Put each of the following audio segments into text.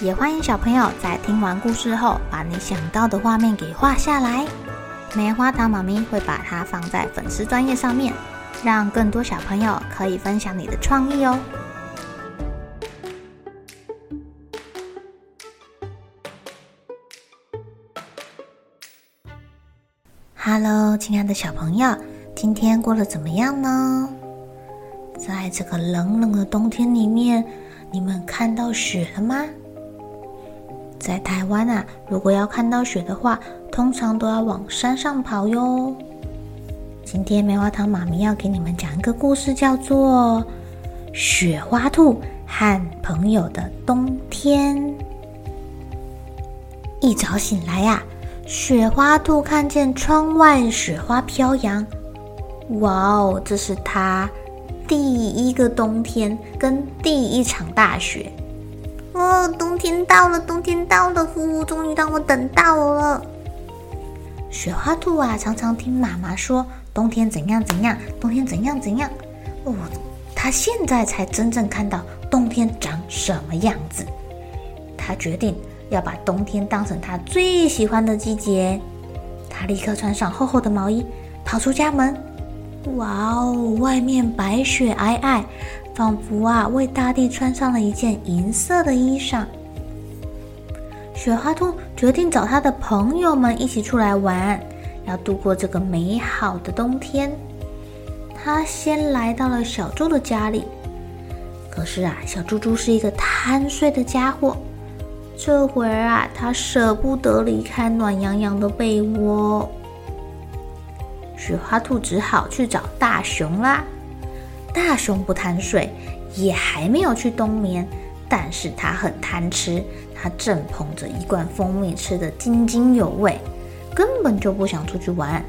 也欢迎小朋友在听完故事后，把你想到的画面给画下来。棉花糖妈咪会把它放在粉丝专页上面，让更多小朋友可以分享你的创意哦。Hello，亲爱的小朋友，今天过得怎么样呢？在这个冷冷的冬天里面，你们看到雪了吗？在台湾啊，如果要看到雪的话，通常都要往山上跑哟。今天棉花糖妈咪要给你们讲一个故事，叫做《雪花兔和朋友的冬天》。一早醒来呀、雪花兔看见窗外雪花飘扬，哇哦，这是它第一个冬天跟第一场大雪。哦，冬天到了，冬天到了，呼，终于让我等到了。雪花兔啊，常常听妈妈说冬天怎样怎样，冬天怎样怎样。哦，它现在才真正看到冬天长什么样子。它决定。要把冬天当成他最喜欢的季节，他立刻穿上厚厚的毛衣，跑出家门。哇哦，外面白雪皑皑，仿佛啊为大地穿上了一件银色的衣裳。雪花兔决定找他的朋友们一起出来玩，要度过这个美好的冬天。他先来到了小猪的家里，可是啊，小猪猪是一个贪睡的家伙。这会儿啊，他舍不得离开暖洋洋的被窝。雪花兔只好去找大熊啦。大熊不贪睡，也还没有去冬眠，但是他很贪吃。他正捧着一罐蜂蜜，吃得津津有味，根本就不想出去玩。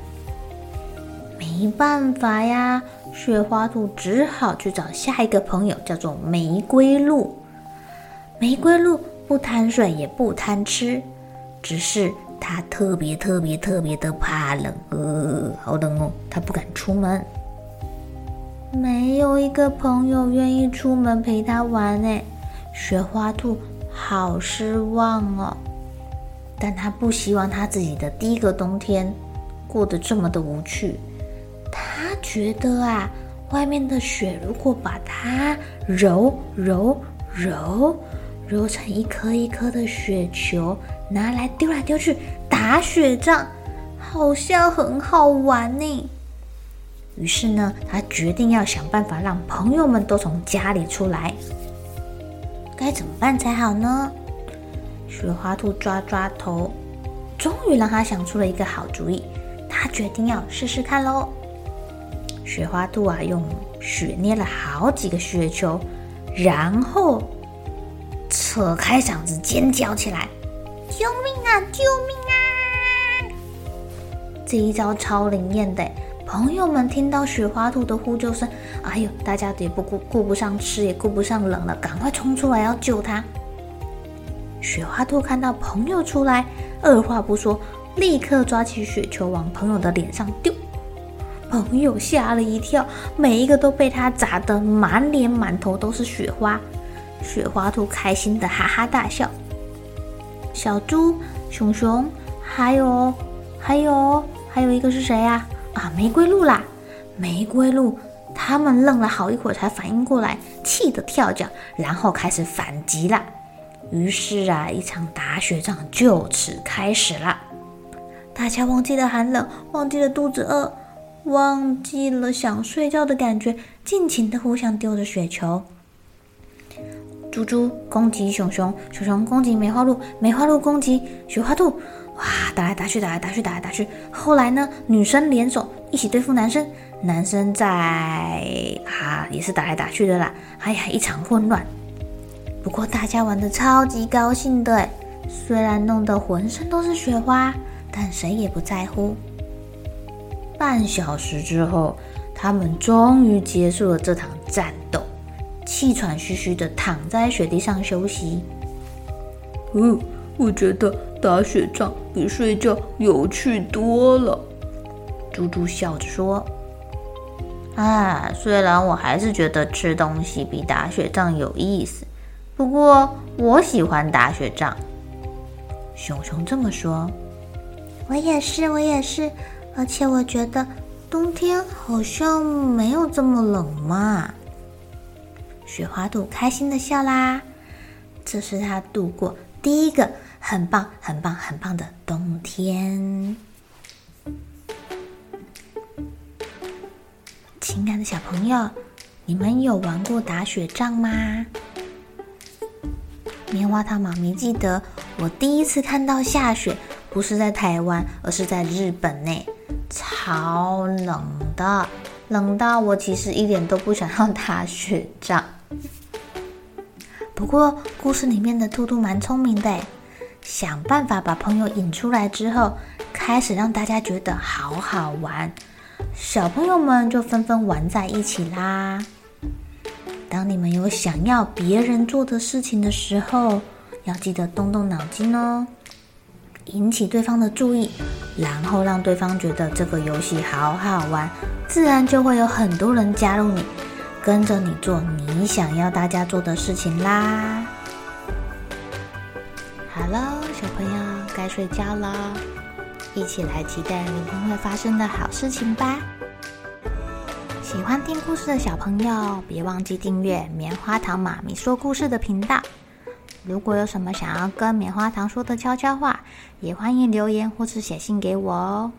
没办法呀，雪花兔只好去找下一个朋友，叫做玫瑰鹿。玫瑰鹿。不贪睡也不贪吃，只是它特别特别特别的怕冷，呃，好冷哦，它不敢出门。没有一个朋友愿意出门陪他玩哎，雪花兔好失望哦。但他不希望他自己的第一个冬天过得这么的无趣。他觉得啊，外面的雪如果把它揉揉揉。揉成一颗一颗的雪球，拿来丢来丢去打雪仗，好像很好玩呢。于是呢，他决定要想办法让朋友们都从家里出来。该怎么办才好呢？雪花兔抓抓头，终于让他想出了一个好主意。他决定要试试看喽。雪花兔啊，用雪捏了好几个雪球，然后。扯开嗓子尖叫起来：“救命啊！救命啊！”这一招超灵验的，朋友们听到雪花兔的呼救声，哎呦，大家也不顾顾不上吃，也顾不上冷了，赶快冲出来要救他。雪花兔看到朋友出来，二话不说，立刻抓起雪球往朋友的脸上丢。朋友吓了一跳，每一个都被他砸得满脸满头都是雪花。雪花兔开心的哈哈大笑，小猪、熊熊，还有，还有，还有一个是谁呀？玫瑰鹿啦！玫瑰鹿，他们愣了好一会儿才反应过来，气得跳脚，然后开始反击了。于是啊，一场打雪仗就此开始了。大家忘记了寒冷，忘记了肚子饿，忘记了想睡觉的感觉，尽情的互相丢着雪球。猪猪攻击熊熊，熊熊攻击梅花鹿，梅花鹿攻击雪花兔，哇，打来打去，打来打去，打来打去。后来呢，女生联手一起对付男生，男生在啊也是打来打去的啦。哎呀，一场混乱。不过大家玩得超级高兴的，虽然弄得浑身都是雪花，但谁也不在乎。半小时之后，他们终于结束了这场战斗，气喘吁吁的躺在雪地上休息。嗯，我觉得打雪仗比睡觉有趣多了。猪猪笑着说：“啊，虽然我还是觉得吃东西比打雪仗有意思，不过我喜欢打雪仗。”熊熊这么说：“我也是，我也是，而且我觉得冬天好像没有这么冷嘛。”雪花兔开心地笑啦，这是他度过第一个很棒、很棒、很棒的冬天。亲爱的小朋友，你们有玩过打雪仗吗？棉花糖妈咪记得，我第一次看到下雪，不是在台湾，而是在日本呢，超冷的，冷到我其实一点都不想要打雪仗。不过故事里面的兔兔蛮聪明的，想办法把朋友引出来之后，开始让大家觉得好好玩。小朋友们就纷纷玩在一起啦。当你们有想要别人做的事情的时候，要记得动动脑筋哦，引起对方的注意，然后让对方觉得这个游戏好好玩，自然就会有很多人加入你，跟着你做你想要大家做的事情啦。好喽，小朋友该睡觉了。一起来期待明天会发生的好事情吧！喜欢听故事的小朋友，别忘记订阅棉花糖妈咪说故事的频道。如果有什么想要跟棉花糖说的悄悄话，也欢迎留言或是写信给我哦。